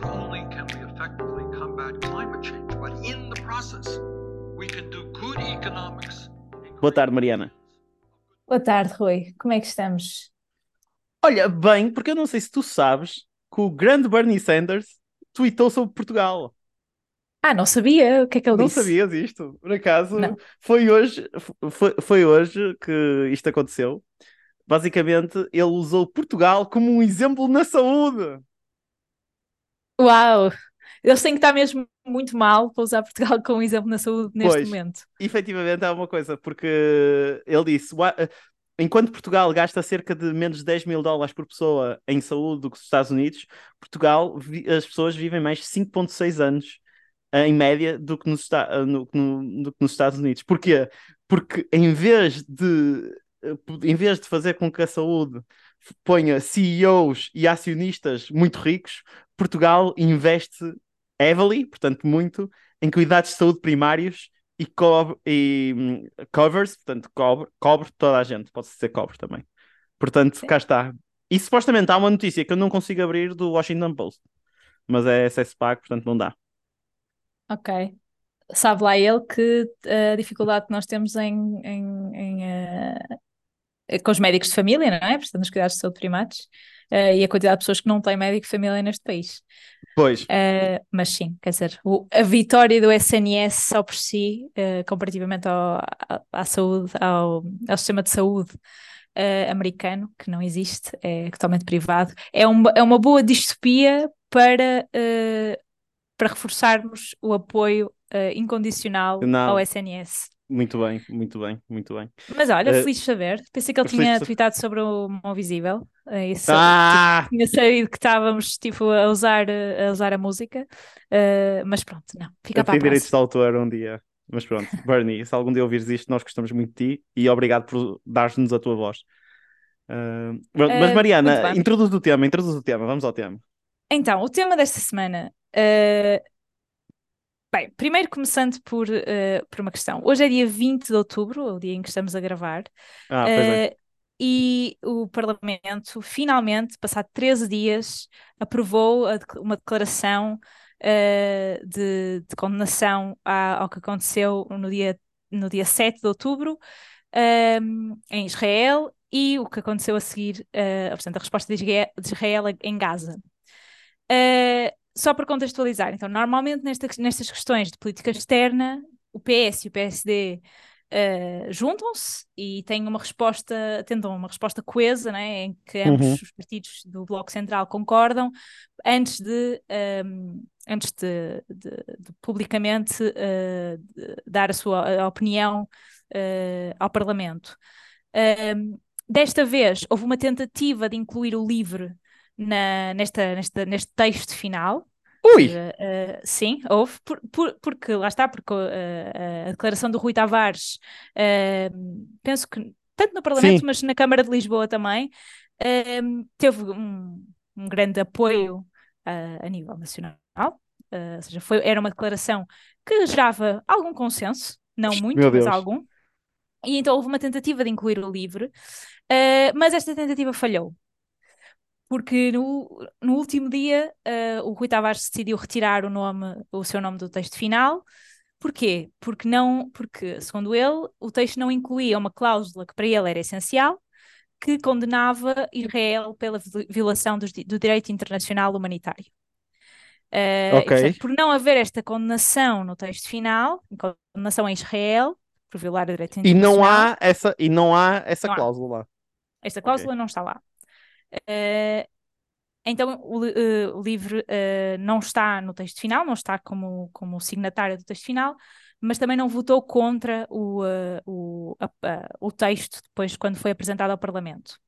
not only can we effectively combat climate change, but in the process, we can do good economics. Boa tarde, Mariana. Boa tarde, Rui. Como é que estamos? Olha, bem, porque eu não sei se tu sabes que o grande Bernie Sanders tweetou sobre Portugal. Ah, não sabia. O que é que ele Não disse? sabias isto? Por acaso, Não. foi hoje, foi, foi hoje que isto aconteceu. Basicamente, ele usou Portugal como um exemplo na saúde. Uau! Eles têm que estar mesmo muito mal para usar Portugal como exemplo na saúde neste Pois. momento. Efetivamente há uma coisa, porque ele disse: "Ua- eh, enquanto Portugal gasta cerca de menos de 10 mil dólares por pessoa em saúde do que os Estados Unidos, Portugal, as pessoas vivem mais 5,6 anos eh, em média do que, nos, eh, no- no- do que nos Estados Unidos. Porquê? Porque em vez de, em vez de fazer com que a saúde ponha CEOs e acionistas muito ricos, Portugal investe heavily, portanto muito, em cuidados de saúde primários e, cobre, e hum, covers, portanto, cobre, cobre toda a gente, pode ser cobre também. Portanto, cá está. E supostamente há uma notícia que eu não consigo abrir do Washington Post, mas é acesso pago, portanto não dá. Ok. Sabe lá ele que eh, a dificuldade que nós temos em, em- em, eh, com os médicos de família, não é? Portanto, nos cuidados de saúde primários, eh, e a quantidade de pessoas que não têm médico de família neste país. Pois, Uh, mas sim, quer dizer, o- a vitória do SNS só por si, uh, comparativamente ao, à, à saúde, ao, ao sistema de saúde uh, americano, que não existe, é totalmente privado, é uma, é uma boa distopia para, uh, para reforçarmos o apoio uh, incondicional Não. ao SNS. Muito bem, muito bem, muito bem. Mas olha, Uh, feliz de saber, pensei que ele tinha tweetado sobre o Mão Visível, uh, isso, Ah! tinha sabido que estávamos tipo, a, usar, a usar a música, uh, mas pronto, não, fica Eu para a direitos de autor um dia. Mas pronto, Bernie, se algum dia ouvires isto, nós gostamos muito de ti e obrigado por dar-nos a tua voz. Pronto, mas Mariana, introduz o tema, introduz o tema, vamos ao tema. Então, o tema desta semana. Bem, primeiro começando por, uh, por uma questão. Hoje é dia 20 de outubro, o dia em que estamos a gravar, Ah, pois é. uh, e o Parlamento, finalmente, passado 13 dias, aprovou a uma declaração uh, de, de condenação à- ao que aconteceu no dia, no dia 7 de outubro um, em Israel e o que aconteceu a seguir, uh, portanto, a resposta de Israel, de Israel em Gaza. Uh, só para contextualizar, então, normalmente nesta, nestas questões de política externa, o PS e o PSD uh, juntam-se e têm uma resposta, tentam uma resposta coesa, né, em que ambos Uhum. os partidos do Bloco Central concordam, antes de, um, antes de, de- de publicamente uh, de dar a sua a opinião uh, ao Parlamento. Um, desta vez houve uma tentativa de incluir o LIVRE na, nesta, nesta, neste texto final. Ui! seja, uh, sim, houve, por, por- porque lá está, porque uh, a declaração do Rui Tavares, uh, penso que tanto no Parlamento, Sim. mas na Câmara de Lisboa também, uh, teve um, um grande apoio a nível nacional. Ou seja, foi, era uma declaração que gerava algum consenso, não muito, mas algum. E então houve uma tentativa de incluir o LIVRE, mas esta tentativa falhou porque no, no último dia eh, o Rui Tavares decidiu retirar o nome, o seu nome do texto final. Porquê? Porque não, porque segundo ele o texto não incluía uma cláusula que para ele era essencial, que condenava Israel pela vi- violação di- do direito internacional humanitário. Eh, e, Ok. portanto, por não haver esta condenação no texto final, condenação a Israel por violar o direito E não internacional, há essa, e não há essa Não há. cláusula lá. esta cláusula não está lá. Eh, então o, eh, o livro eh, não está no texto final, não está como, como signatário do texto final, mas também não votou contra o, o, a- o texto depois quando foi apresentado ao Parlamento.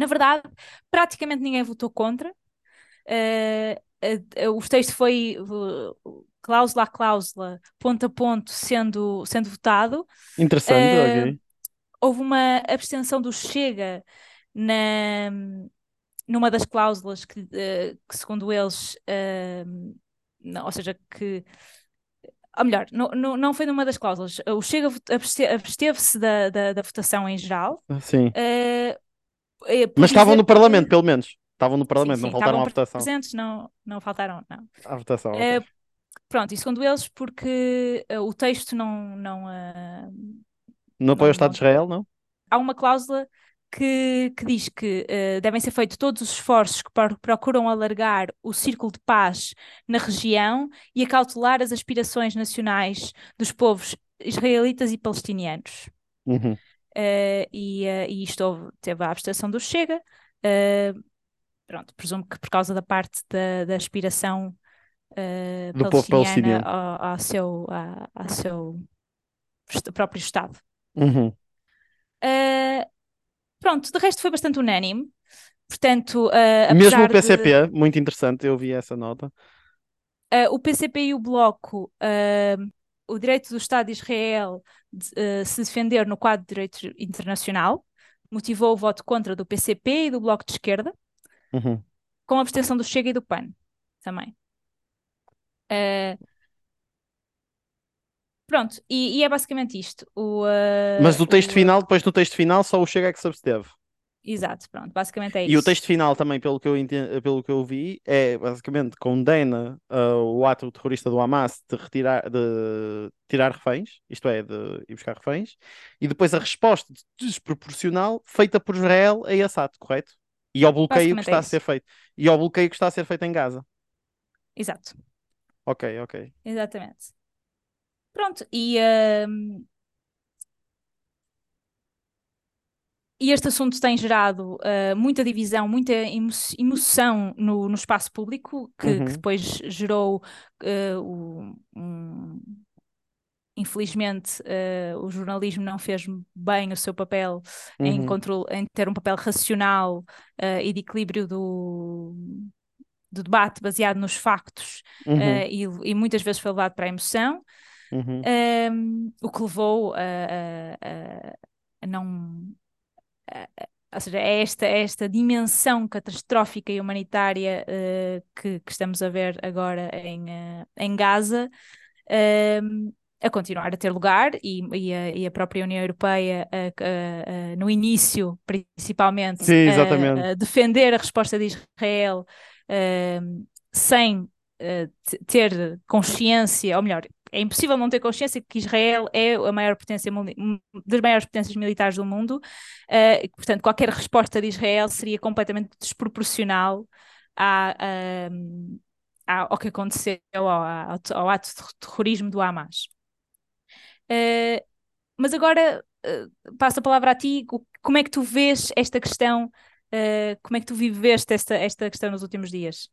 Na verdade, praticamente ninguém votou contra. O texto foi cláusula a cláusula, ponto a ponto, sendo, sendo votado Interessante, ok. houve uma abstenção do Chega na, numa das cláusulas que, eh, que segundo eles, eh, não, ou seja, que ou melhor, não, não, não foi numa das cláusulas. O Chega absteve-se da, da, da votação em geral. Sim. eh, eh, por Mas estavam no Parlamento, pelo menos. Estavam no Parlamento, sim, não sim, faltaram estavam à votação. presentes, não, não faltaram, não. À votação, pronto, e segundo eles, porque o texto não, não, Não apoia o não- Estado de Israel, não? há uma cláusula que, que diz que eh, devem ser feitos todos os esforços que pro- procuram alargar o círculo de paz na região e acautelar as aspirações nacionais dos povos israelitas e palestinianos. Uhum. Eh, e, eh, e isto houve- teve a abstenção do Chega. pronto, presumo que por causa da parte da, da aspiração Do povo palestiniana palestiniano. ao, ao seu, a- ao seu próprio Estado. Uhum. Uh, pronto, de resto foi bastante unânime. Portanto, uh, Mesmo o PCP, de, muito interessante, eu vi essa nota. uh, o PCP e o Bloco, uh, o direito do Estado de Israel de, se defender no quadro de direito internacional, motivou o voto contra do PCP e do Bloco de Esquerda, Uhum. com a abstenção do Chega e do PAN também. Uh, pronto, e, e é basicamente isto. O, uh, Mas do texto o- final, depois no texto final, só o Chega é que se absteve. Exato, pronto, basicamente é E o isso. texto final também, pelo que eu, pelo que eu vi, é basicamente condena ah, o ato terrorista do Hamas de retirar, de tirar reféns, isto é, de ir buscar reféns, e depois a resposta desproporcional feita por Israel a esse ato, correto? E ao bloqueio que Basicamente é está a isso. ser feito. E ao bloqueio que está a ser feito em Gaza. Exato. Ok, ok. Exatamente. Pronto, e, ahm, e este assunto tem gerado ah, muita divisão, muita emo- emoção no, no espaço público, que, que Uhum. depois gerou ah, o- um- Infelizmente, ah, o jornalismo não fez bem o seu papel em, Uhum. controle, em ter um papel racional ah, e de equilíbrio do, do debate baseado nos factos, Uhum. ah, e, e muitas vezes foi levado para a emoção. Uhum. Um, o que levou a, a- a- não. a- ou seja, a esta, a esta dimensão catastrófica e humanitária eh, que, que estamos a ver agora em, eh, em Gaza a continuar a ter lugar e, e a, e a própria União Europeia, no início, principalmente, Sim, a- defender a resposta de Israel sem eh, te- ter consciência, ou melhor, é impossível não ter consciência que Israel é a maior potência das maiores potências militares do mundo, que, portanto, qualquer resposta de Israel seria completamente desproporcional à, à- ao que aconteceu ao, ao- ao ato de terrorismo do Hamas. Eh, mas agora eh, passo a palavra a ti. Como é que tu vês esta questão? eh, como é que tu viveste esta, esta questão nos últimos dias?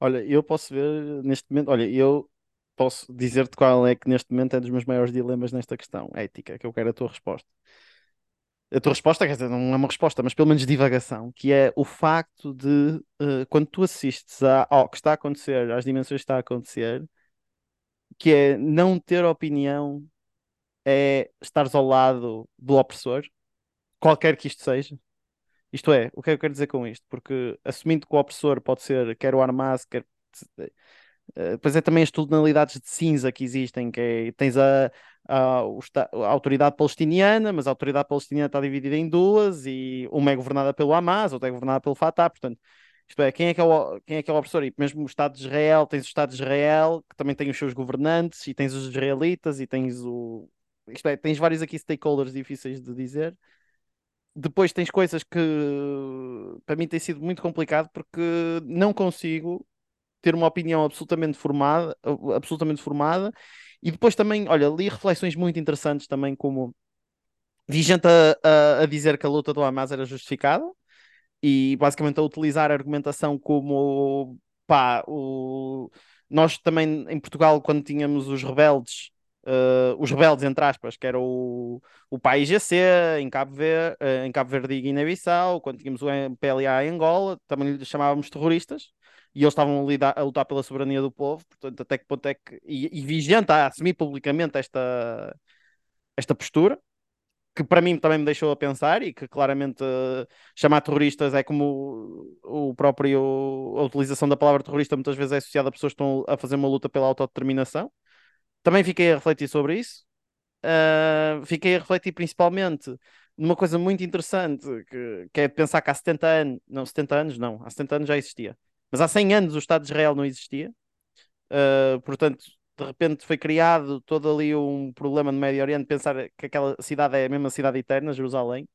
Olha, eu posso ver neste momento, olha, eu posso dizer-te qual é que neste momento é dos meus maiores dilemas nesta questão ética, que eu quero a tua resposta. A tua resposta, quer dizer, não é uma resposta, mas pelo menos divagação, que é o facto de eh, quando tu assistes a- ao que está a acontecer, às dimensões que está a acontecer, que é não ter opinião é estares ao lado do opressor, qualquer que isto seja. Isto é, o que é que eu quero dizer com isto? Porque assumindo que o opressor pode ser quer o Hamas, quer. Eh, Depois é também as tonalidades de cinza que existem, que é, tens a, a, a autoridade palestiniana, mas a autoridade palestiniana está dividida em duas, e uma é governada pelo Hamas, outra é governada pelo Fatah, portanto, isto é, quem é que é o, quem é que é o opressor? E mesmo o Estado de Israel, tens o Estado de Israel, que também tem os seus governantes, e tens os israelitas, e tens o... Isto é, tens vários aqui stakeholders difíceis de dizer, depois tens coisas que para mim tem sido muito complicado porque não consigo ter uma opinião absolutamente formada, absolutamente formada. E depois também, olha, li reflexões muito interessantes também, como vi gente a, a, a dizer que a luta do Hamas era justificada e basicamente a utilizar a argumentação como pá, o... nós também em Portugal, quando tínhamos os rebeldes, uh, os rebeldes entre aspas, que era o, o PAIGC em Cabo Verde, uh, em Cabo Verde e Guiné-Bissau, quando tínhamos o MPLA em Angola, também lhes chamávamos terroristas. E eles estavam a, a lutar pela soberania do povo, portanto, até que ponto é que. E, e vi gente a assumir publicamente esta, esta postura, que para mim também me deixou a pensar e que claramente uh, chamar terroristas é como o, o próprio a utilização da palavra terrorista muitas vezes é associada a pessoas que estão a fazer uma luta pela autodeterminação. Também fiquei a refletir sobre isso. Uh, fiquei a refletir principalmente numa coisa muito interessante, que, que é pensar que há 70 anos, não, 70 anos não, há 70 anos já existia, mas há 100 anos o Estado de Israel não existia, uh, portanto, de repente foi criado todo ali um problema no Médio Oriente, pensar que aquela cidade é a mesma cidade eterna, Jerusalém,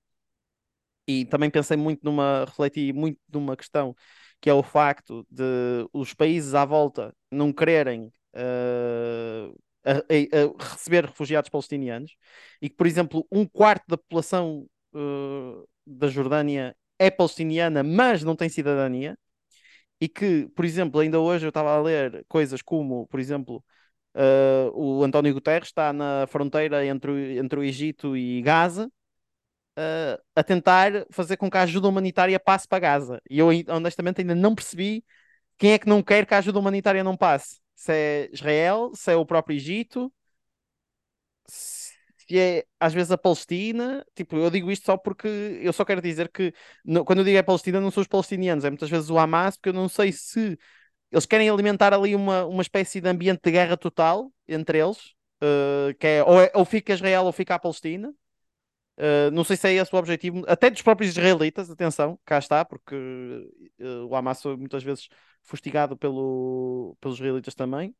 e também pensei muito numa, refleti muito numa questão que é o facto de os países à volta não quererem uh, a, a, a receber refugiados palestinianos e que, por exemplo, um quarto da população uh, da Jordânia é palestiniana, mas não tem cidadania, e que, por exemplo, ainda hoje eu estava a ler coisas como, por exemplo, uh, o António Guterres está na fronteira entre, entre o Egito e Gaza. Uh, a tentar fazer com que a ajuda humanitária passe para Gaza. E eu honestamente ainda não percebi quem é que não quer que a ajuda humanitária não passe se é Israel, se é o próprio Egito, é às vezes a Palestina. Tipo, eu digo isto só porque eu só quero dizer que quando eu digo é Palestina, não são os palestinianos, é muitas vezes o Hamas, porque eu não sei se eles querem alimentar ali uma, uma espécie de ambiente de guerra total entre eles, uh, que é ou, é ou, fica Israel ou fica a Palestina. Uh, não sei se é esse o objetivo, até dos próprios israelitas, atenção, cá está, porque uh, o Hamas muitas vezes fustigado pelo, pelos israelitas também.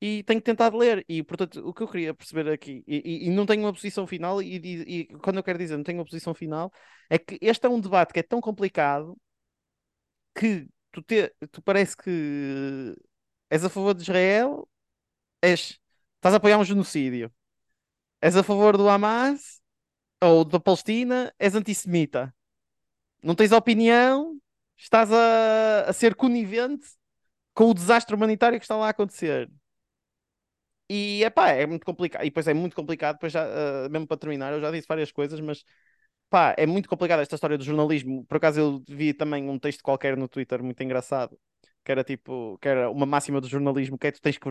E tenho tentado ler, e portanto, o que eu queria perceber aqui, e, e, e não tenho uma posição final, e, e, quando eu quero dizer não tenho uma posição final, é que este é um debate que é tão complicado que tu, te, tu parece que és a favor de Israel, és, estás a apoiar um genocídio, és a favor do Hamas ou da Palestina, és antissemita. Não tens opinião, estás a, a ser conivente com o desastre humanitário que está lá a acontecer. E epá, é muito complicado. E depois é muito complicado, depois já, uh, mesmo para terminar, eu já disse várias coisas, mas pá, é muito complicado esta história do jornalismo. Por acaso eu vi também um texto qualquer no Twitter muito engraçado, que era tipo, que era uma máxima do jornalismo, que é tu tens que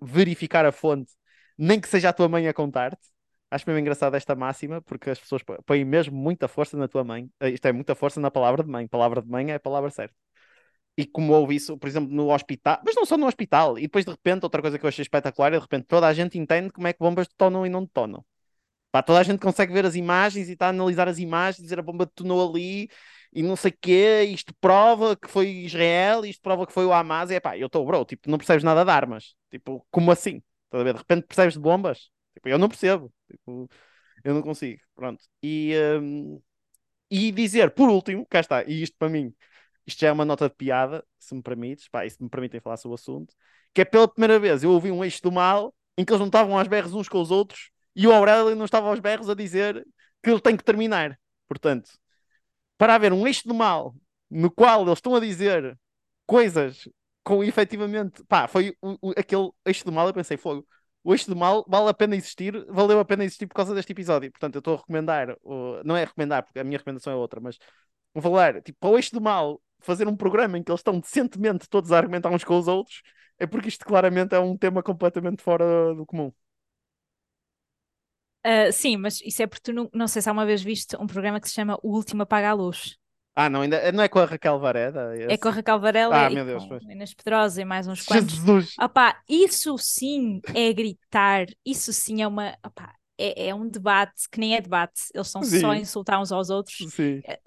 verificar a fonte, nem que seja a tua mãe a contar-te. Acho mesmo engraçado esta máxima, porque as pessoas põem mesmo muita força na tua mãe. Eh, isto é muita força na palavra de mãe. Palavra de mãe é a palavra certa. E como houve isso, por exemplo, no hospital, mas não só no hospital, e depois de repente, outra coisa que eu achei espetacular é de repente toda a gente entende como é que bombas detonam e não detonam. Pá, toda a gente consegue ver as imagens e está a analisar as imagens, dizer a bomba detonou ali e não sei o quê, isto prova que foi Israel, isto prova que foi o Hamas, e é pá, eu estou, bro, tipo, não percebes nada de armas. Tipo, como assim? De repente percebes de bombas? Tipo, eu não percebo. Tipo, eu não consigo. Pronto. E, um, e dizer, por último, cá está, e isto para mim, isto já é uma nota de piada, se me permites, pá, e se me permitem falar sobre o assunto, que é pela primeira vez eu ouvi um eixo do mal em que eles não estavam aos berros uns com os outros e o Aurélio não estava aos berros a dizer que ele tem que terminar. Portanto, para haver um eixo do mal no qual eles estão a dizer coisas com efetivamente, pá, foi o, o, aquele eixo do mal, eu pensei, fogo o Eixo do Mal vale a pena existir, valeu a pena existir por causa deste episódio. Portanto, eu estou a recomendar, não é recomendar, porque a minha recomendação é outra, mas vou falar, tipo, para o Eixo do Mal fazer um programa em que eles estão decentemente todos a argumentar uns com os outros, é porque isto claramente é um tema completamente fora do comum. Uh, sim, mas isso é porque tu não, não sei se há uma vez visto um programa que se chama O Último Apaga a Luz. Ah, não, ainda, não é com a Raquel Vareda? Esse? É com a Raquel Varela ah, e meu Deus, com Inês Pedrosa e mais uns quantos. Jesus! Opá, isso sim é gritar, isso sim é uma. Opá, é, é um debate que nem é debate, eles estão sim. só a insultar uns aos outros. Sim. É,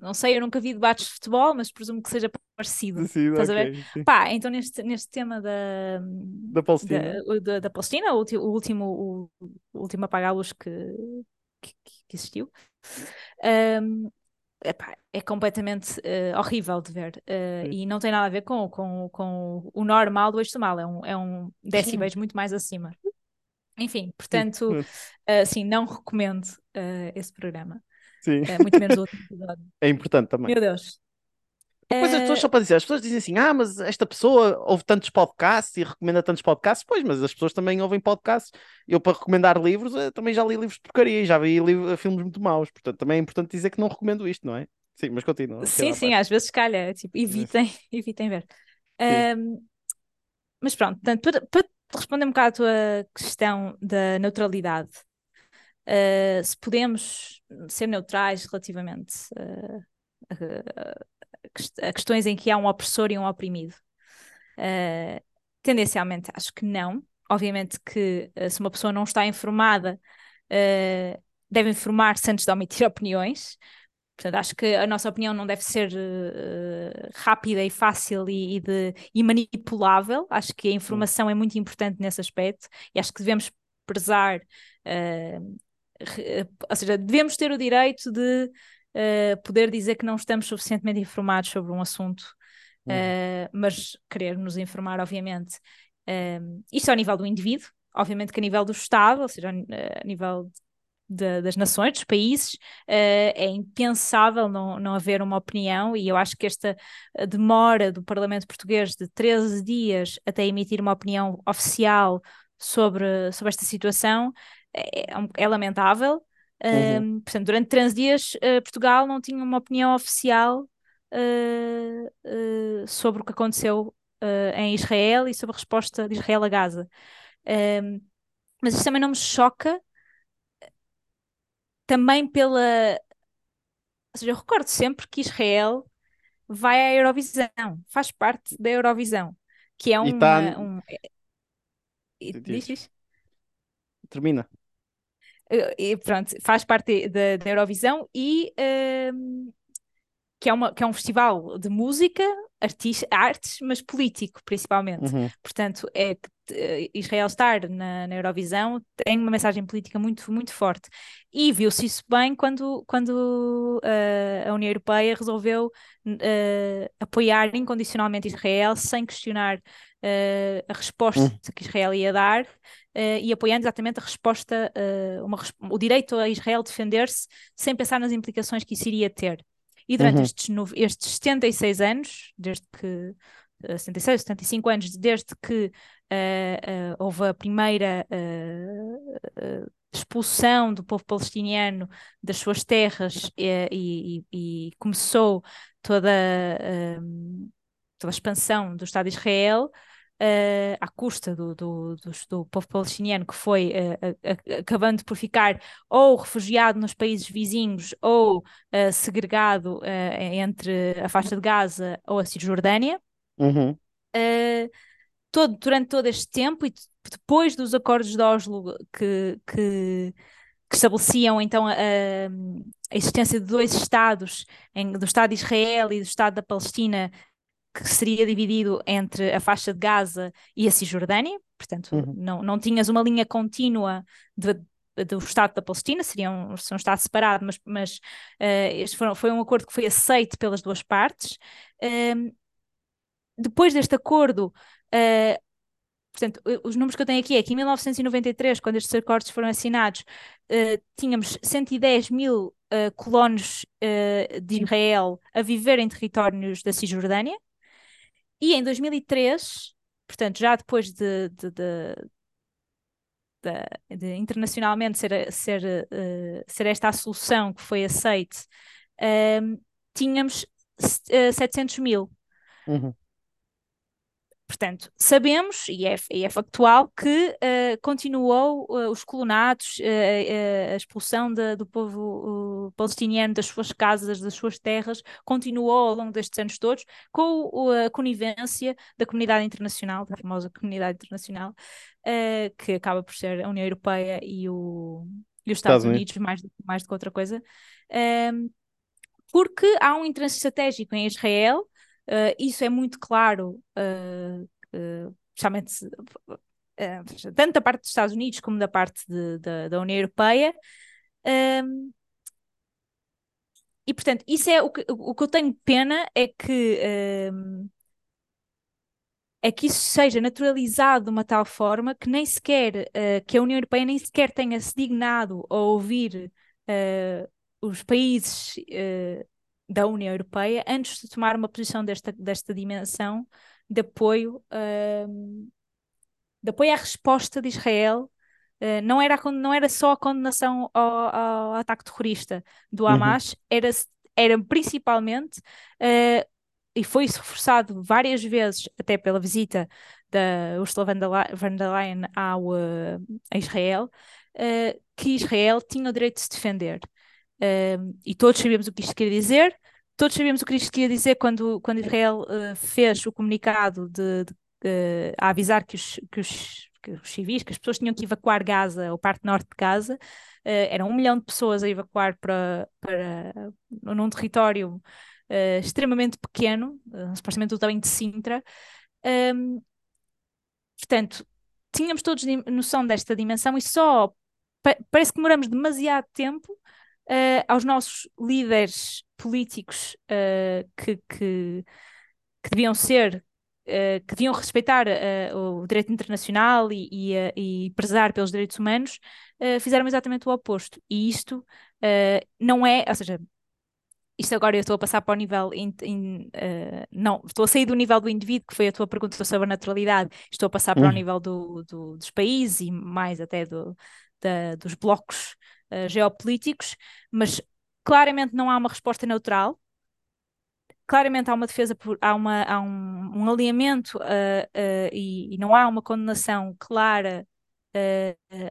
não sei, eu nunca vi debates de futebol, mas presumo que seja parecido. Sim, Estás okay, a ver? Sim. Pá, então neste, neste tema da, da Palestina, da, da, da Palestina o, o, último, o, o último apagar-luz que, que, que, existiu. Um, epá, é completamente uh, horrível de ver uh, e não tem nada a ver com, com, com o normal do eixo do mal, é um, é um decibéis muito mais acima. Enfim, portanto, uh, sim, não recomendo esse programa. Sim. muito menos outro episódio. É importante também. Meu Deus. Depois as pessoas, só para dizer, as pessoas dizem assim: ah, mas esta pessoa ouve tantos podcasts e recomenda tantos podcasts. Pois, mas as pessoas também ouvem podcasts. Eu, para recomendar livros, também já li livros de porcaria e já vi filmes muito maus. Portanto, também é importante dizer que não recomendo isto, não é? Sim, mas continua. Sim, sim, às vezes calha. Tipo, evitem, evitem ver. Um, mas pronto, portanto, para, para, responder um bocado à tua questão da neutralidade, uh, se podemos ser neutrais relativamente. Uh, a questões em que há um opressor e um oprimido? Uh, tendencialmente acho que não. Obviamente que se uma pessoa não está informada, deve informar-se antes de omitir opiniões. Portanto, acho que a nossa opinião não deve ser uh, rápida e fácil e, e, de, e, manipulável. Acho que a informação é muito importante nesse aspecto e acho que devemos prezar, uh, ou seja, devemos ter o direito de uh, poder dizer que não estamos suficientemente informados sobre um assunto, uhum. mas querer nos informar, obviamente. isto ao nível do indivíduo, obviamente que a nível do Estado, ou seja, a nível de, das nações, dos países, uh, é impensável não, não haver uma opinião, e eu acho que esta demora do Parlamento Português de 13 dias até emitir uma opinião oficial sobre, sobre esta situação é, é, é lamentável. Uhum. Uh, portanto, durante 13 dias, uh, Portugal não tinha uma opinião oficial sobre o que aconteceu em Israel e sobre a resposta de Israel a Gaza. mas isso também não me choca também pela. Ou seja, eu recordo sempre que Israel vai à Eurovisão, faz parte da Eurovisão, que é uma. Tá... Um... Diz, diz. Termina. E pronto, faz parte da, da Eurovisão e um, que, é uma, que é um festival de música, artes, mas político principalmente. Uhum. Portanto, é que uh, Israel estar na, na, Eurovisão tem uma mensagem política muito, muito forte. E viu-se isso bem quando, quando uh, a União Europeia resolveu uh, apoiar incondicionalmente Israel sem questionar a resposta uhum. que Israel ia dar. e apoiando exatamente a resposta, uma, o direito a Israel defender-se, sem pensar nas implicações que isso iria ter. E durante uhum. estes, estes 76 anos, desde que 76, 75 anos desde que uh, uh, houve a primeira uh, expulsão do povo palestiniano das suas terras e, e, e começou toda, toda a expansão do Estado de Israel. Uh, à custa do, do, do, do, povo palestiniano que foi uh, acabando por ficar ou refugiado nos países vizinhos ou uh, segregado entre a faixa de Gaza ou a Cisjordânia. Uhum. Uh, todo, durante todo este tempo e depois dos acordos de Oslo que, que, que estabeleciam então a, a, existência de dois Estados, em, do Estado de Israel e do Estado da Palestina, que seria dividido entre a faixa de Gaza e a Cisjordânia, portanto uhum. não, não tinhas uma linha contínua de, do Estado da Palestina, seria um, um Estado separado, mas, mas uh, este foi, foi, um acordo que foi aceito pelas duas partes. Uh, depois deste acordo, uh, portanto, os números que eu tenho aqui é que em 1993, quando estes acordos foram assinados, uh, tínhamos 110 mil colonos de Israel a viver em territórios da Cisjordânia, e em 2003, portanto, já depois de, de, de, de, de internacionalmente ser, ser, ser esta a solução que foi aceite, tínhamos 700 mil. Uhum. Portanto, sabemos, e é, e é factual, que uh, continuou uh, os colonatos, uh, a expulsão de, do povo palestiniano das suas casas, das suas terras, continuou ao longo destes anos todos, com a conivência da comunidade internacional, da famosa comunidade internacional, que acaba por ser a União Europeia e, o, e os Estados, Estados Unidos, mais, mais do que outra coisa, porque há um interesse estratégico em Israel Uh, isso é muito claro, uh, uh, especialmente uh, tanto da parte dos Estados Unidos como da parte de, de, da União Europeia. Um, e portanto, isso é o que, o que eu tenho pena é que um, é que isso seja naturalizado de uma tal forma que nem sequer que a União Europeia nem sequer tenha se dignado a ouvir os países da União Europeia antes de tomar uma posição desta, desta dimensão de apoio, uh, de apoio à resposta de Israel. Uh, não, era a, não era só a condenação ao, ao ataque terrorista do uhum. Hamas, uhum. era, era principalmente, uh, e foi isso reforçado várias vezes, até pela visita da Ursula von der Leyen ao, uh, a Israel, que Israel tinha o direito de se defender. E todos sabíamos o que isto queria dizer, todos sabíamos o que isto queria dizer quando, quando Israel uh, fez o comunicado de, de, uh, a avisar que os, que os que os civis, que as pessoas tinham que evacuar Gaza, ou parte norte de Gaza, uh, eram um milhão de pessoas a evacuar para, para num território extremamente pequeno, supostamente do tamanho de Sintra. Um, portanto, tínhamos todos noção desta dimensão e só pa parece que demoramos demasiado tempo uh, aos nossos líderes políticos uh, que, que, que, deviam ser, uh, que deviam respeitar o direito internacional e, e, e, prezar pelos direitos humanos, fizeram exatamente o oposto. E isto não é, ou seja, isto agora eu estou a passar para o nível. In, in, uh, não, estou a sair do nível do indivíduo, que foi a tua pergunta sobre a naturalidade, estou a passar para o uhum. nível do, do, dos países e mais até do, da, dos blocos uh, geopolíticos, mas claramente não há uma resposta neutral. Claramente há uma defesa, por, há, uma, há um, um alinhamento uh, e, e, não há uma condenação clara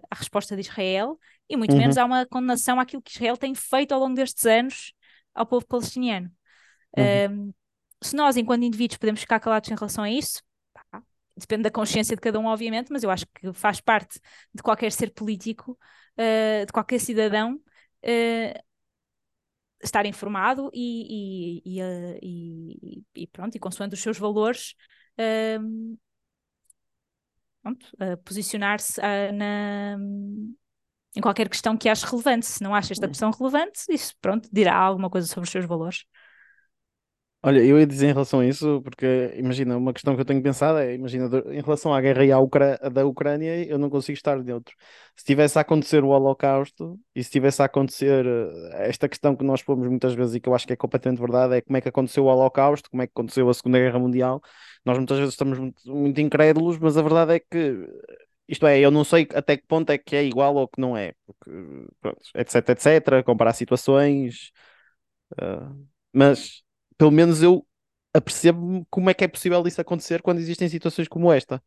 à resposta de Israel, e muito uhum. menos há uma condenação àquilo que Israel tem feito ao longo destes anos ao povo palestiniano. Uhum. se nós, enquanto indivíduos, podemos ficar calados em relação a isso, depende da consciência de cada um, obviamente, mas eu acho que faz parte de qualquer ser político, uh, de qualquer cidadão, uh, estar informado e, e, e, e, e, pronto, e consoante os seus valores. Uh, posicionar-se na, em qualquer questão que ache relevante. Se não acha esta questão relevante, isso pronto, dirá alguma coisa sobre os seus valores. Olha, eu ia dizer em relação a isso, porque imagina, uma questão que eu tenho pensado é, imagina, em relação à guerra e à Ucra da Ucrânia, eu não consigo estar dentro. Se tivesse a acontecer o Holocausto e se tivesse a acontecer eh, esta questão que nós pomos muitas vezes e que eu acho que é completamente verdade, é como é que aconteceu o Holocausto, como é que aconteceu a Segunda Guerra Mundial. Nós muitas vezes estamos muito, muito incrédulos, mas a verdade é que isto é, eu não sei até que ponto é que é igual ou que não é, porque, pronto, etc, etc, comparar situações, uh, mas pelo menos eu apercebo como é que é possível isso acontecer quando existem situações como esta,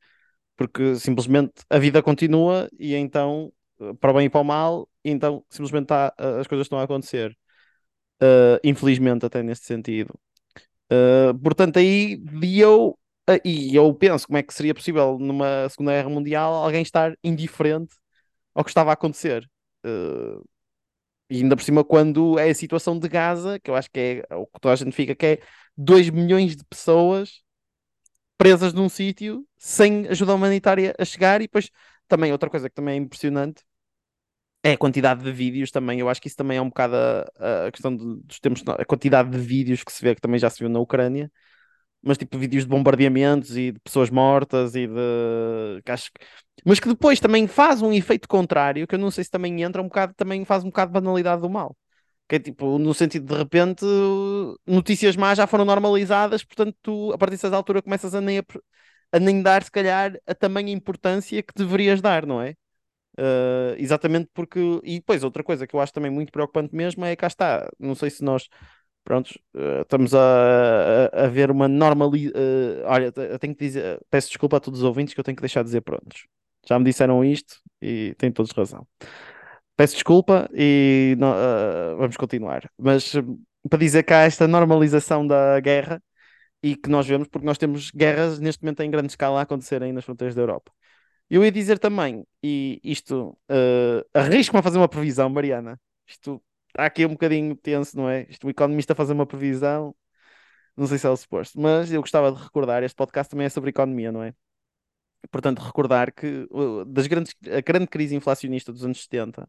porque simplesmente a vida continua e então, para o bem e para o mal, e então simplesmente tá, as coisas estão a acontecer, uh, infelizmente até neste sentido. Uh, portanto, aí eu ah, e eu penso como é que seria possível numa Segunda Guerra Mundial alguém estar indiferente ao que estava a acontecer. E ainda por cima, quando é a situação de Gaza, que eu acho que é o que toda a gente fica, que é 2 milhões de pessoas presas num sítio sem ajuda humanitária a chegar. E depois, também, outra coisa que também é impressionante é a quantidade de vídeos também. Eu acho que isso também é um bocado a, a questão dos tempos, a quantidade de vídeos que se vê, que também já se viu na Ucrânia mas tipo vídeos de bombardeamentos e de pessoas mortas e de. Acho... Mas que depois também faz um efeito contrário, que eu não sei se também entra um bocado, também faz um bocado de banalidade do mal. Que é tipo, no sentido de, de repente, notícias más já foram normalizadas, portanto, tu, a partir dessa altura começas a nem, a, a nem dar, se calhar, a tamanha importância que deverias dar, não é? Uh, exatamente porque. E depois, outra coisa que eu acho também muito preocupante mesmo é cá está. Não sei se nós prontos, uh, estamos a, a, a, ver uma normalização. Uh, olha, eu tenho que dizer, peço desculpa a todos os ouvintes que eu tenho que deixar de dizer prontos. Já me disseram isto e têm todos razão. Peço desculpa e uh, vamos continuar. Mas para dizer que há esta normalização da guerra e que nós vemos, porque nós temos guerras neste momento em grande escala a acontecerem nas fronteiras da Europa. Eu ia dizer também, e isto uh, arrisco-me a fazer uma previsão, Mariana. Isto há aqui um bocadinho tenso, não é? Isto, o economista fazer uma previsão, não sei se é o suposto, mas eu gostava de recordar, este podcast também é sobre economia, não é? Portanto, recordar que das grandes, a grande crise inflacionista dos anos 70,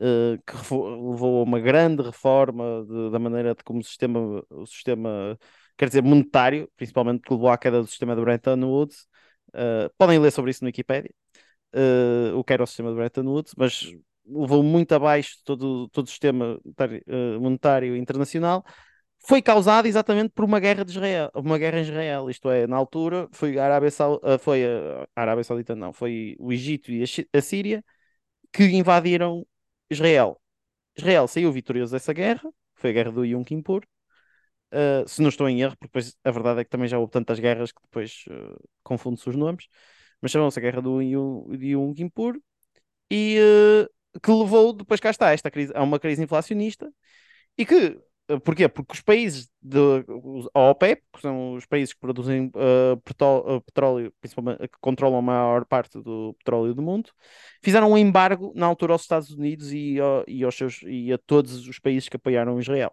uh, que levou a uma grande reforma de, da maneira de como o sistema, o sistema, quer dizer, monetário, principalmente que levou à queda do sistema de Bretton Woods, uh, podem ler sobre isso no Wikipedia, uh, o que era o sistema de Bretton Woods, mas levou muito abaixo todo, todo o sistema eh, monetário internacional, foi causado exatamente por uma guerra de Israel, uma guerra em Israel, isto é, na altura foi a Arábia, eh, foi a Arábia Saudita, não, foi o Egito e a Síria que invadiram Israel. Israel saiu vitorioso dessa guerra, foi a guerra do Yom Kippur, uh, se não estou em erro, porque depois a verdade é que também já houve tantas guerras que depois uh, confunde-se os nomes, mas chamam-se a guerra do Yom, Yom Kippur, e uh, que levou, depois cá está, esta crise, a uma crise inflacionista e que Uh, porquê? Porque os países de a OPEP, que são os países que produzem uh, petróleo, principalmente que controlam a maior parte do petróleo do mundo, fizeram um embargo na altura aos Estados Unidos e, e, aos seus, e a todos os países que apoiaram Israel.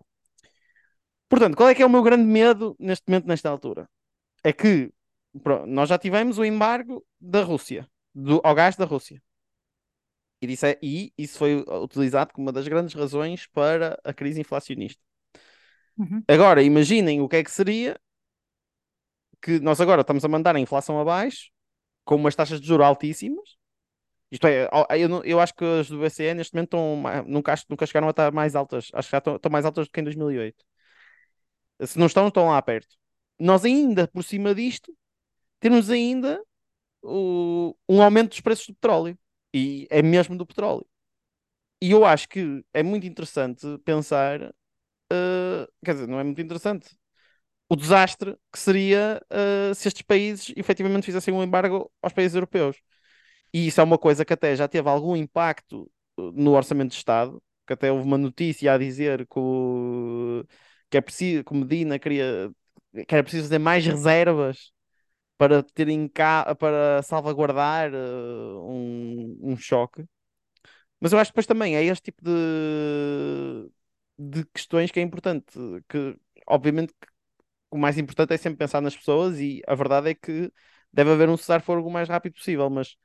Portanto, qual é que é o meu grande medo neste momento, nesta altura? É que pronto, nós já tivemos o embargo da Rússia, do, ao gás da Rússia. E, disse, é, e isso foi utilizado como uma das grandes razões para a crise inflacionista. Uhum. Agora, imaginem o que é que seria que nós agora estamos a mandar a inflação abaixo, com umas taxas de juros altíssimas. Isto é, eu, eu acho que as do BCE neste momento estão, nunca, nunca chegaram a estar mais altas. Acho que já estão, estão mais altas do que em 2008. Se não estão, estão lá perto. Nós ainda, por cima disto, temos ainda o, um aumento dos preços do petróleo. E é mesmo do petróleo. E eu acho que é muito interessante pensar, uh, quer dizer, não é muito interessante, o desastre que seria uh, se estes países efetivamente fizessem um embargo aos países europeus. E isso é uma coisa que até já teve algum impacto eh, no orçamento de Estado, que até houve uma notícia a dizer que, o, que é preciso, que Medina queria que era preciso fazer mais reservas para terem cá para salvaguardar uh, um, um choque. Mas eu acho que depois também é este tipo de, de questões que é importante. Que, obviamente, que o mais importante é sempre pensar nas pessoas e a verdade é que deve haver um cessar-fogo o mais rápido possível, mas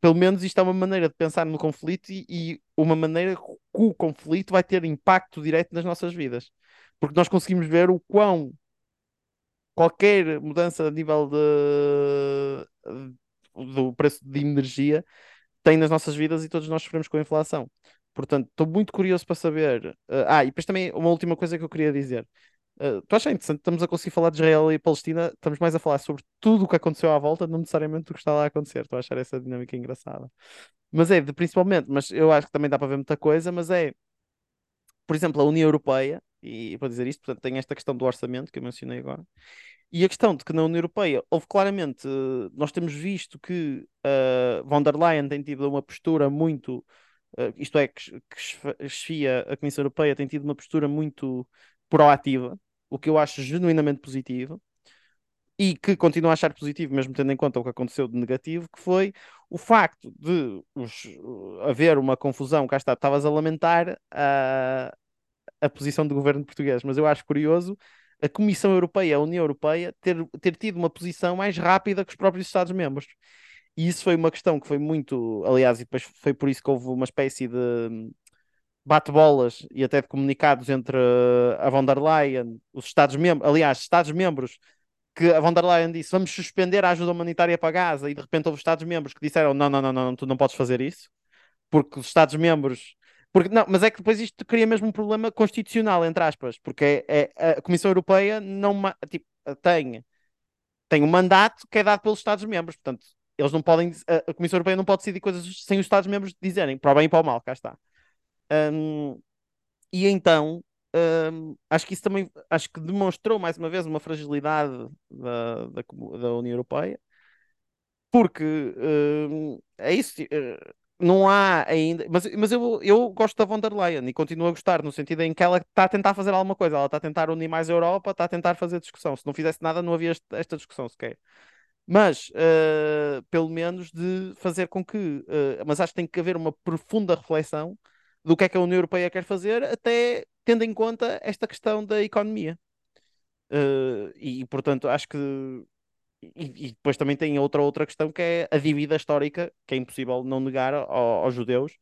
pelo menos isto é uma maneira de pensar no conflito e, e, uma maneira que o conflito vai ter impacto direto nas nossas vidas. Porque nós conseguimos ver o quão qualquer mudança a nível de, do preço de energia tem nas nossas vidas e todos nós sofremos com a inflação. Portanto, estou muito curioso para saber. Uh, ah, e depois também uma última coisa que eu queria dizer. Uh, tu achas interessante? Estamos a conseguir falar de Israel e Palestina, estamos mais a falar sobre tudo o que aconteceu à volta, não necessariamente do que está lá a acontecer. Estou a achar essa dinâmica engraçada. Mas é, de, principalmente, mas eu acho que também dá para ver muita coisa, mas é, por exemplo, a União Europeia, e para dizer isto, portanto, tem esta questão do orçamento que eu mencionei agora, e a questão de que na União Europeia houve claramente, nós temos visto que uh, von der Leyen tem tido uma postura muito, uh, isto é, que, que chefia a Comissão Europeia tem tido uma postura muito proativa, o que eu acho genuinamente positivo, e que continuo a achar positivo, mesmo tendo em conta o que aconteceu de negativo, que foi o facto de os, haver uma confusão, cá está, estavas a lamentar a, a posição do governo português, mas eu acho curioso a Comissão Europeia, a União Europeia, ter, ter tido uma posição mais rápida que os próprios Estados-membros. E isso foi uma questão que foi muito, aliás, e depois foi por isso que houve uma espécie de hum, bate-bolas e até de comunicados entre a von der Leyen, os Estados-membros, aliás, Estados-membros, que a von der Leyen disse vamos suspender a ajuda humanitária para Gaza, e de repente houve Estados-membros que disseram não, não, não, não, tu não podes fazer isso, porque os Estados-membros porque, não, mas é que depois isto cria mesmo um problema constitucional, entre aspas, porque é, é a Comissão Europeia não tipo, tem, tem um mandato que é dado pelos Estados-membros, portanto, eles não podem, a, Comissão Europeia não pode decidir coisas sem os Estados-membros dizerem, para o bem e para o mal, cá está. Um, e então, um, acho que isso também, acho que demonstrou mais uma vez uma fragilidade da, da, da União Europeia, porque um, é isso, uh, não há ainda. Mas, mas eu, eu gosto da von der Leyen e continuo a gostar, no sentido em que ela está a tentar fazer alguma coisa, ela está a tentar unir mais a Europa, está a tentar fazer discussão. Se não fizesse nada, não havia esta discussão sequer. Mas, uh, pelo menos, de fazer com que. Uh, mas acho que tem que haver uma profunda reflexão do que é que a União Europeia quer fazer, até tendo em conta esta questão da economia. Uh, e, portanto, acho que e, e, depois também tem outra outra questão que é a dívida histórica, que é impossível não negar ao, aos judeus,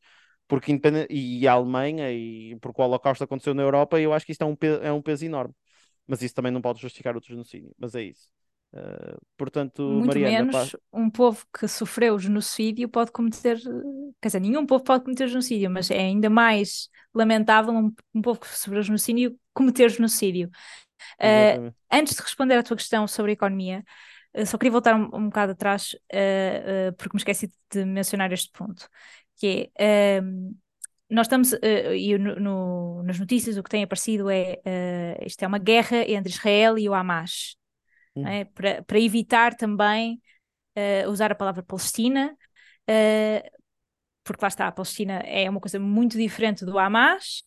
porque independente, e a Alemanha, e porque o Holocausto aconteceu na Europa, eu acho que isto é um, peso, é um peso enorme. Mas isso também não pode justificar o genocídio, mas é isso. Uh, portanto, Muito Mariana, menos pá... um povo que sofreu genocídio pode cometer, quer dizer, nenhum povo pode cometer genocídio, mas é ainda mais lamentável um, um povo que sofreu genocídio cometer genocídio. Uh, antes de responder à tua questão sobre a economia, só queria voltar um, um bocado atrás, uh, uh, porque me esqueci de mencionar este ponto, que é, uh, nós estamos, e no, no, nas notícias o que tem aparecido é, isto é uma guerra entre Israel e o Hamas, hum. é? para, para evitar também usar a palavra Palestina, porque lá está, a Palestina é uma coisa muito diferente do Hamas,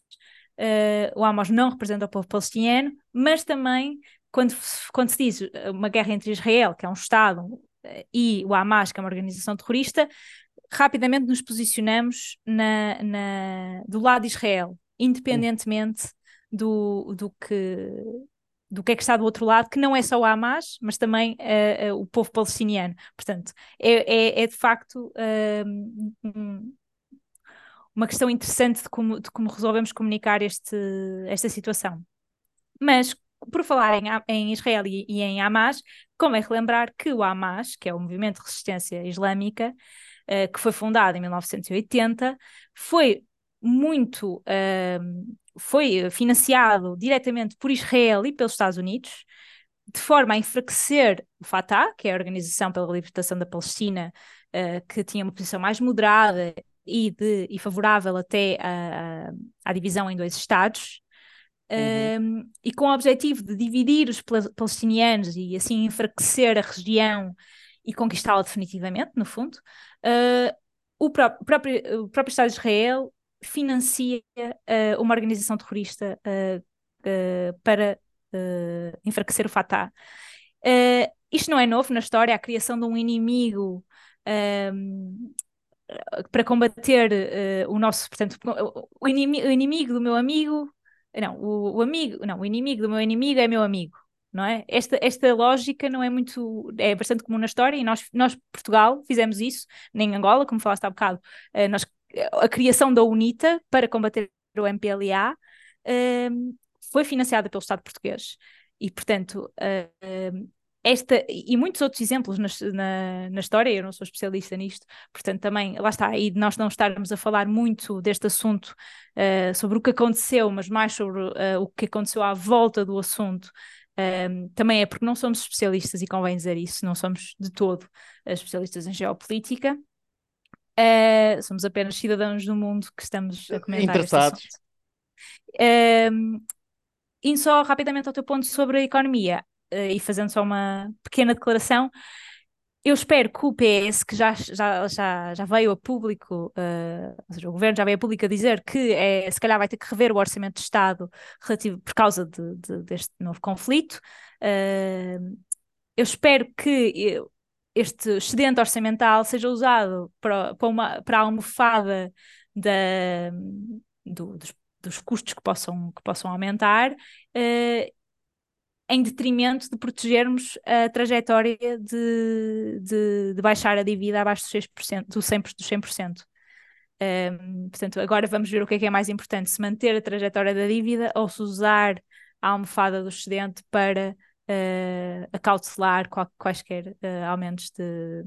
uh, o Hamas não representa o povo palestiniano, mas também quando, quando se diz uma guerra entre Israel, que é um Estado, uh, e o Hamas, que é uma organização terrorista, rapidamente nos posicionamos na, na, do lado de Israel, independentemente do, do que do que é que está do outro lado, que não é só o Hamas, mas também uh, uh, o povo palestiniano. Portanto, é, é, é de facto uh, um, uma questão interessante de como, de como resolvemos comunicar este, esta situação. Mas, por falar em, em Israel e, e, em Hamas, convém relembrar que o Hamas, que é o movimento de resistência islâmica, uh, que foi fundado em 1980, foi muito uh, foi financiado diretamente por Israel e pelos Estados Unidos, de forma a enfraquecer o Fatah, que é a Organização pela Libertação da Palestina, uh, que tinha uma posição mais moderada e, de, e favorável até à, à divisão em dois Estados, uhum. um, e com o objetivo de dividir os palestinianos e assim enfraquecer a região e conquistá-la definitivamente, no fundo, uh, o, pró próprio, o próprio Estado de Israel financia uh, uma organização terrorista uh, para enfraquecer o Fatah. isto não é novo na história, a criação de um inimigo um, para combater o nosso, portanto, o inimigo, o inimigo, do meu amigo, não, o, o, amigo, não, o inimigo do meu inimigo é meu amigo, não é? Esta, esta lógica não é muito, é bastante comum na história e nós, nós Portugal, fizemos isso, nem Angola, como falaste há bocado, uh, nós, a criação da UNITA para combater o MPLA foi financiada pelo Estado português. E, portanto, esta e muitos outros exemplos na, na, na, história, eu não sou especialista nisto, portanto também, lá está, e nós não estarmos a falar muito deste assunto uh, sobre o que aconteceu, mas mais sobre uh, o que aconteceu à volta do assunto, uh, também é porque não somos especialistas, e convém dizer isso, não somos de todo especialistas em geopolítica, somos apenas cidadãos do mundo que estamos a comentar Interessados. este assunto. indo só rapidamente ao teu ponto sobre a economia, uh, e fazendo só uma pequena declaração, eu espero que o PS, que já, já, já, já veio a público, uh, ou seja, o governo já veio a público a dizer que é, se calhar vai ter que rever o orçamento de Estado relativo, por causa de, de, deste novo conflito. Uh, eu espero que este excedente orçamental seja usado para, para, uma, para a almofada da, do, dos, dos, custos que possam, que possam aumentar em detrimento de protegermos a trajetória de, de, de baixar a dívida abaixo dos 6%, do 100%, dos 100%. Um, portanto, agora vamos ver o que é que é mais importante, se manter a trajetória da dívida ou se usar a almofada do excedente para uh, acautelar quaisquer uh, aumentos, de,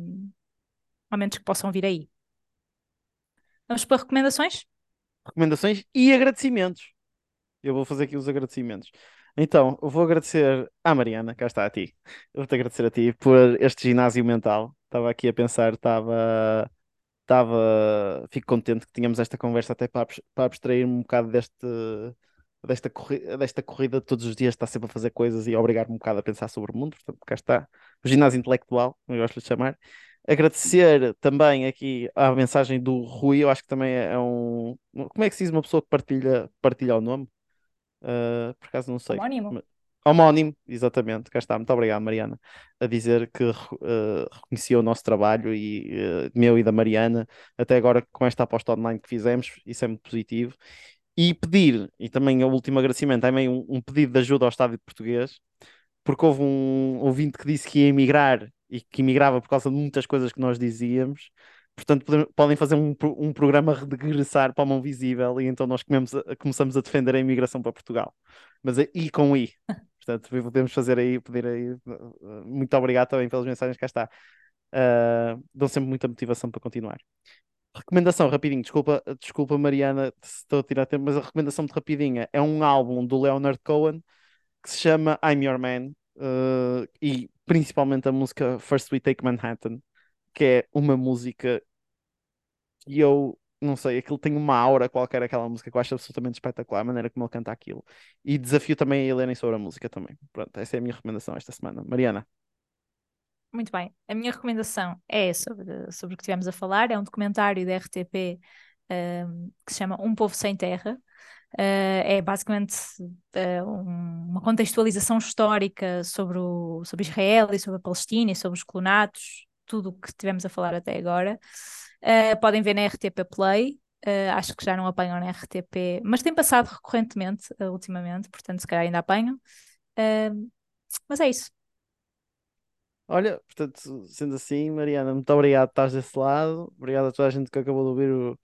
aumentos que possam vir aí. Vamos para recomendações? Recomendações e agradecimentos. Eu vou fazer aqui os agradecimentos. Então, eu vou agradecer à Mariana, cá está a ti. Eu vou-te agradecer a ti por este ginásio mental. Estava aqui a pensar, estava. Estava. Fico contente que tínhamos esta conversa até para, para abstrair-me um bocado deste, desta, corri desta corrida de todos os dias, está sempre a fazer coisas e obrigar-me um bocado a pensar sobre o mundo. Portanto, cá está o ginásio intelectual, como eu gosto de chamar. Agradecer também aqui a mensagem do Rui, eu acho que também é um. Como é que se diz uma pessoa que partilha, partilha o nome? Uh, por acaso não sei. Homónimo. Homónimo, exatamente, cá está. Muito obrigado, Mariana, a dizer que uh, reconhecia o nosso trabalho e uh, meu e da Mariana, até agora com esta aposta online que fizemos, isso é muito positivo. E pedir, e também o último agradecimento, também um, um pedido de ajuda ao Estado português, porque houve um ouvinte que disse que ia emigrar e que emigrava por causa de muitas coisas que nós dizíamos Portanto, podem fazer um, um programa regressar para a mão visível e então nós começamos a defender a imigração para Portugal. Mas é I com I. Portanto, podemos fazer aí, pedir aí. Muito obrigado também pelas mensagens, cá está. Uh, dão sempre muita motivação para continuar. Recomendação rapidinho, desculpa, desculpa Mariana se estou a tirar tempo, mas a recomendação muito rapidinha é um álbum do Leonard Cohen que se chama I'm Your Man uh, e principalmente a música First We Take Manhattan que é uma música que eu não sei, aquilo tem uma aura qualquer, aquela música que eu acho absolutamente espetacular, a maneira como ele canta aquilo. E desafio também a Helena sobre a música também. Pronto, essa é a minha recomendação esta semana. Mariana. Muito bem, a minha recomendação é sobre, sobre o que tivemos a falar, é um documentário da RTP um, que se chama Um Povo Sem Terra. Uh, é basicamente uh, um, uma contextualização histórica sobre, o, sobre Israel e sobre a Palestina e sobre os colonatos, tudo o que tivemos a falar até agora. Uh, podem ver na RTP Play, acho que já não apanham na RTP, mas tem passado recorrentemente ultimamente, portanto, se calhar ainda apanham. mas é isso. Olha, portanto, sendo assim, Mariana, muito obrigado por estás desse lado. Obrigado a toda a gente que acabou de ouvir o,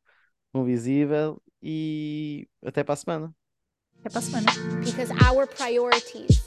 o Visível e até para a semana. Até para a semana. Because our priorities